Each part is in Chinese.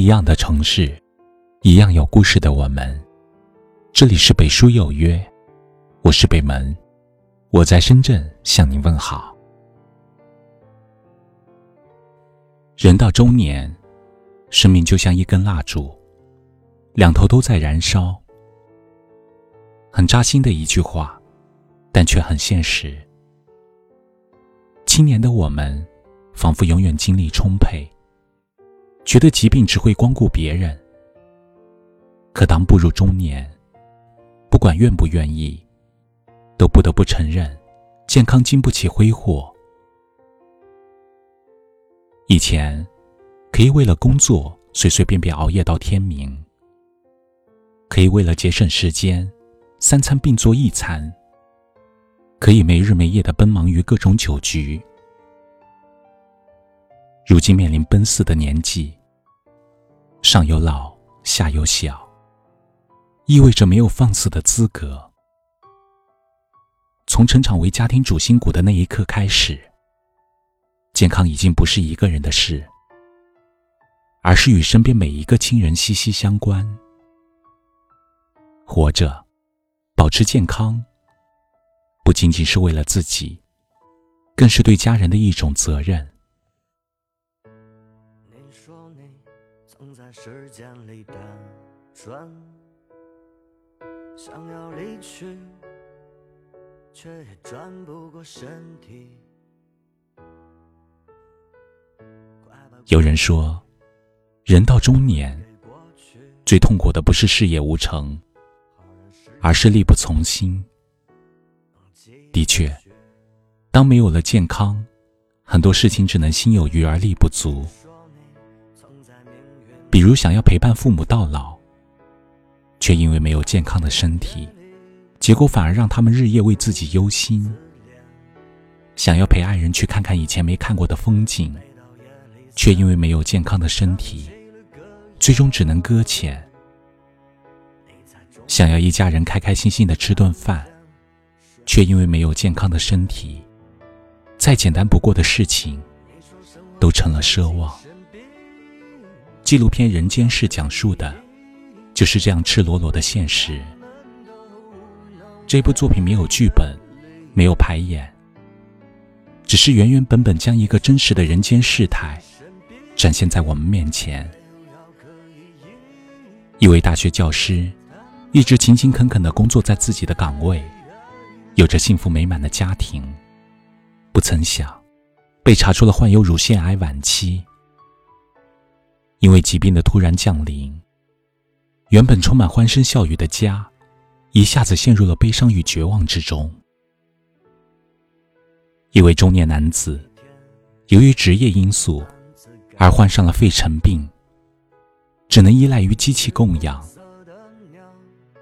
一样的城市，一样有故事的我们。这里是北书有约，我是北门，我在深圳向您问好。人到中年，生命就像一根蜡烛，两头都在燃烧。很扎心的一句话，但却很现实。青年的我们，仿佛永远精力充沛。觉得疾病只会光顾别人，可当步入中年，不管愿不愿意，都不得不承认，健康经不起挥霍。以前，可以为了工作随随便便熬夜到天明，可以为了节省时间，三餐并作一餐，可以没日没夜的奔忙于各种酒局。如今面临奔四的年纪，上有老，下有小，意味着没有放肆的资格。从成长为家庭主心骨的那一刻开始，健康已经不是一个人的事，而是与身边每一个亲人息息相关。活着，保持健康，不仅仅是为了自己，更是对家人的一种责任。时间里的转，想要离去，却也转不过身体。有人说，人到中年，最痛苦的不是事业无成，而是力不从心。的确，当没有了健康，很多事情只能心有余而力不足。比如想要陪伴父母到老，却因为没有健康的身体，结果反而让他们日夜为自己忧心；想要陪爱人去看看以前没看过的风景，却因为没有健康的身体，最终只能搁浅；想要一家人开开心心的吃顿饭，却因为没有健康的身体，再简单不过的事情，都成了奢望。纪录片《人间世》讲述的，就是这样赤裸裸的现实。这部作品没有剧本，没有排演，只是原原本本将一个真实的人间世态展现在我们面前。一位大学教师，一直勤勤恳恳的工作在自己的岗位，有着幸福美满的家庭，不曾想，被查出了患有乳腺癌晚期。因为疾病的突然降临，原本充满欢声笑语的家，一下子陷入了悲伤与绝望之中。一位中年男子，由于职业因素而患上了肺尘病，只能依赖于机器供养。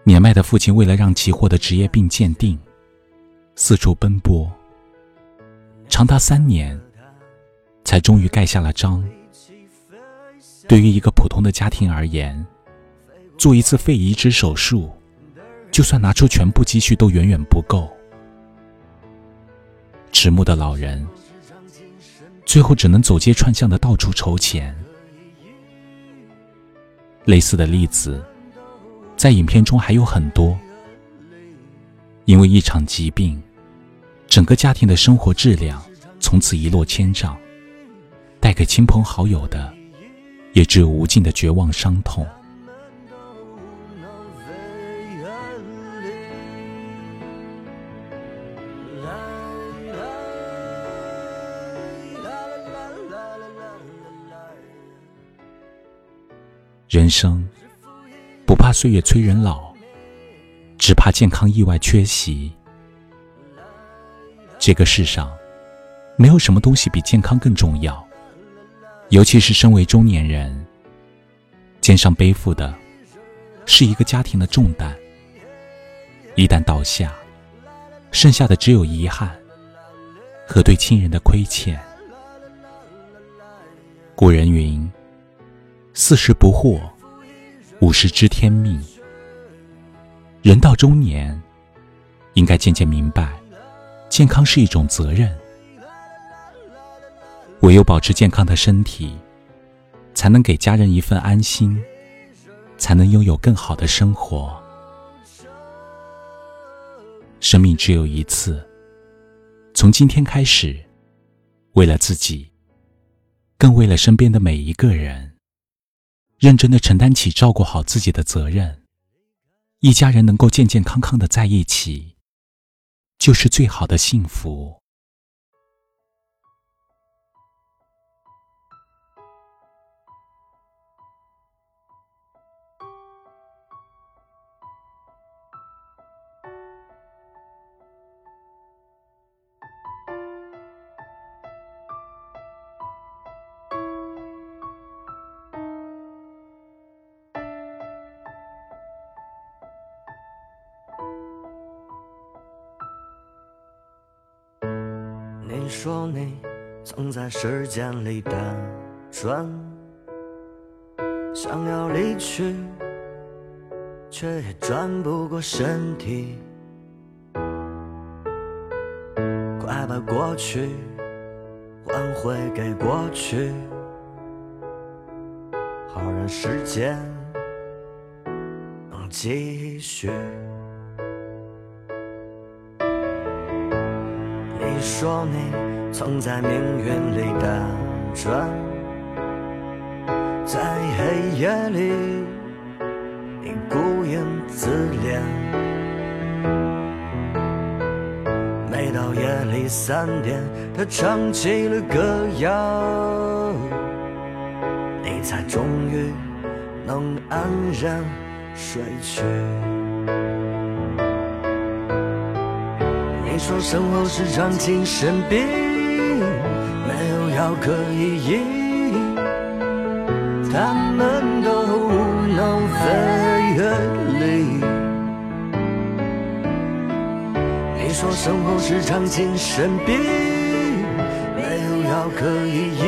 年迈的父亲为了让其获得职业病鉴定，四处奔波，长达三年，才终于盖下了章。对于一个普通的家庭而言，做一次肺移植手术，就算拿出全部积蓄都远远不够。迟暮的老人，最后只能走街串巷的到处筹钱。类似的例子，在影片中还有很多。因为一场疾病，整个家庭的生活质量从此一落千丈，带给亲朋好友的。也只有无尽的绝望、伤痛。人生不怕岁月催人老，只怕健康意外缺席。这个世上，没有什么东西比健康更重要。尤其是身为中年人，肩上背负的是一个家庭的重担。一旦倒下，剩下的只有遗憾和对亲人的亏欠。古人云：“四十不惑，五十知天命。”人到中年，应该渐渐明白，健康是一种责任。唯有保持健康的身体，才能给家人一份安心，才能拥有更好的生活。生命只有一次，从今天开始，为了自己，更为了身边的每一个人，认真的承担起照顾好自己的责任。一家人能够健健康康的在一起，就是最好的幸福。说你曾在时间里打转，想要离去，却也转不过身体。快把过去还回给过去，好让时间能继续。说你曾在命运里打转，在黑夜里你孤影自怜。每到夜里三点，他唱起了歌谣，你才终于能安然睡去。你说生活是场精神病，没有药可以医，他们都无能为力。你说生活是场精神病，没有药可以医，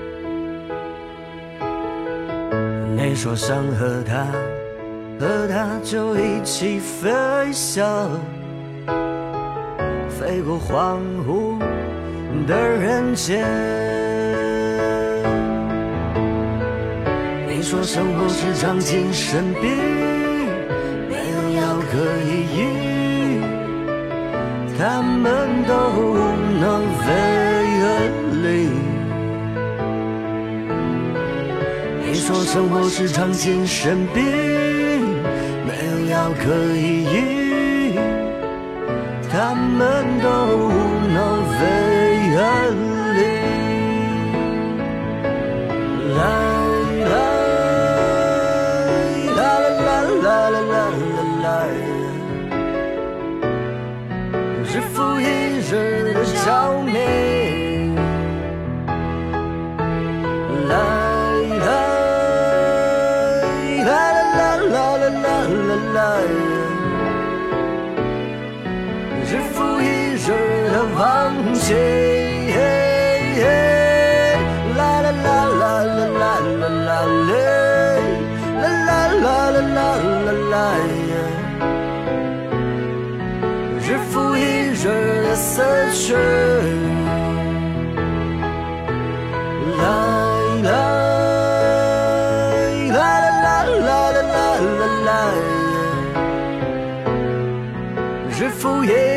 你说想和他，和他就一起飞翔，飞过荒芜的人间。你说生活是场精神病，没有药可以医，他们都无能为说生活是场精神病，没有药可以医，他们都无能为力。来。啦啦啦啦啦啦啦，日复一日日复一日的死去。啦啦啦啦啦啦啦啦，日复一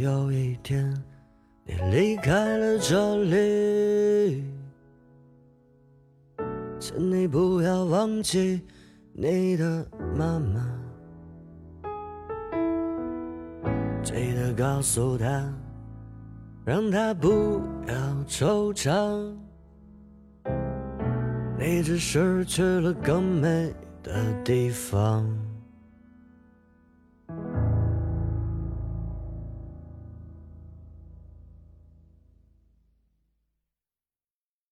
有一天你离开了这里，请你不要忘记你的妈妈，记得告诉她，让她不要惆怅。你只是去了更美的地方。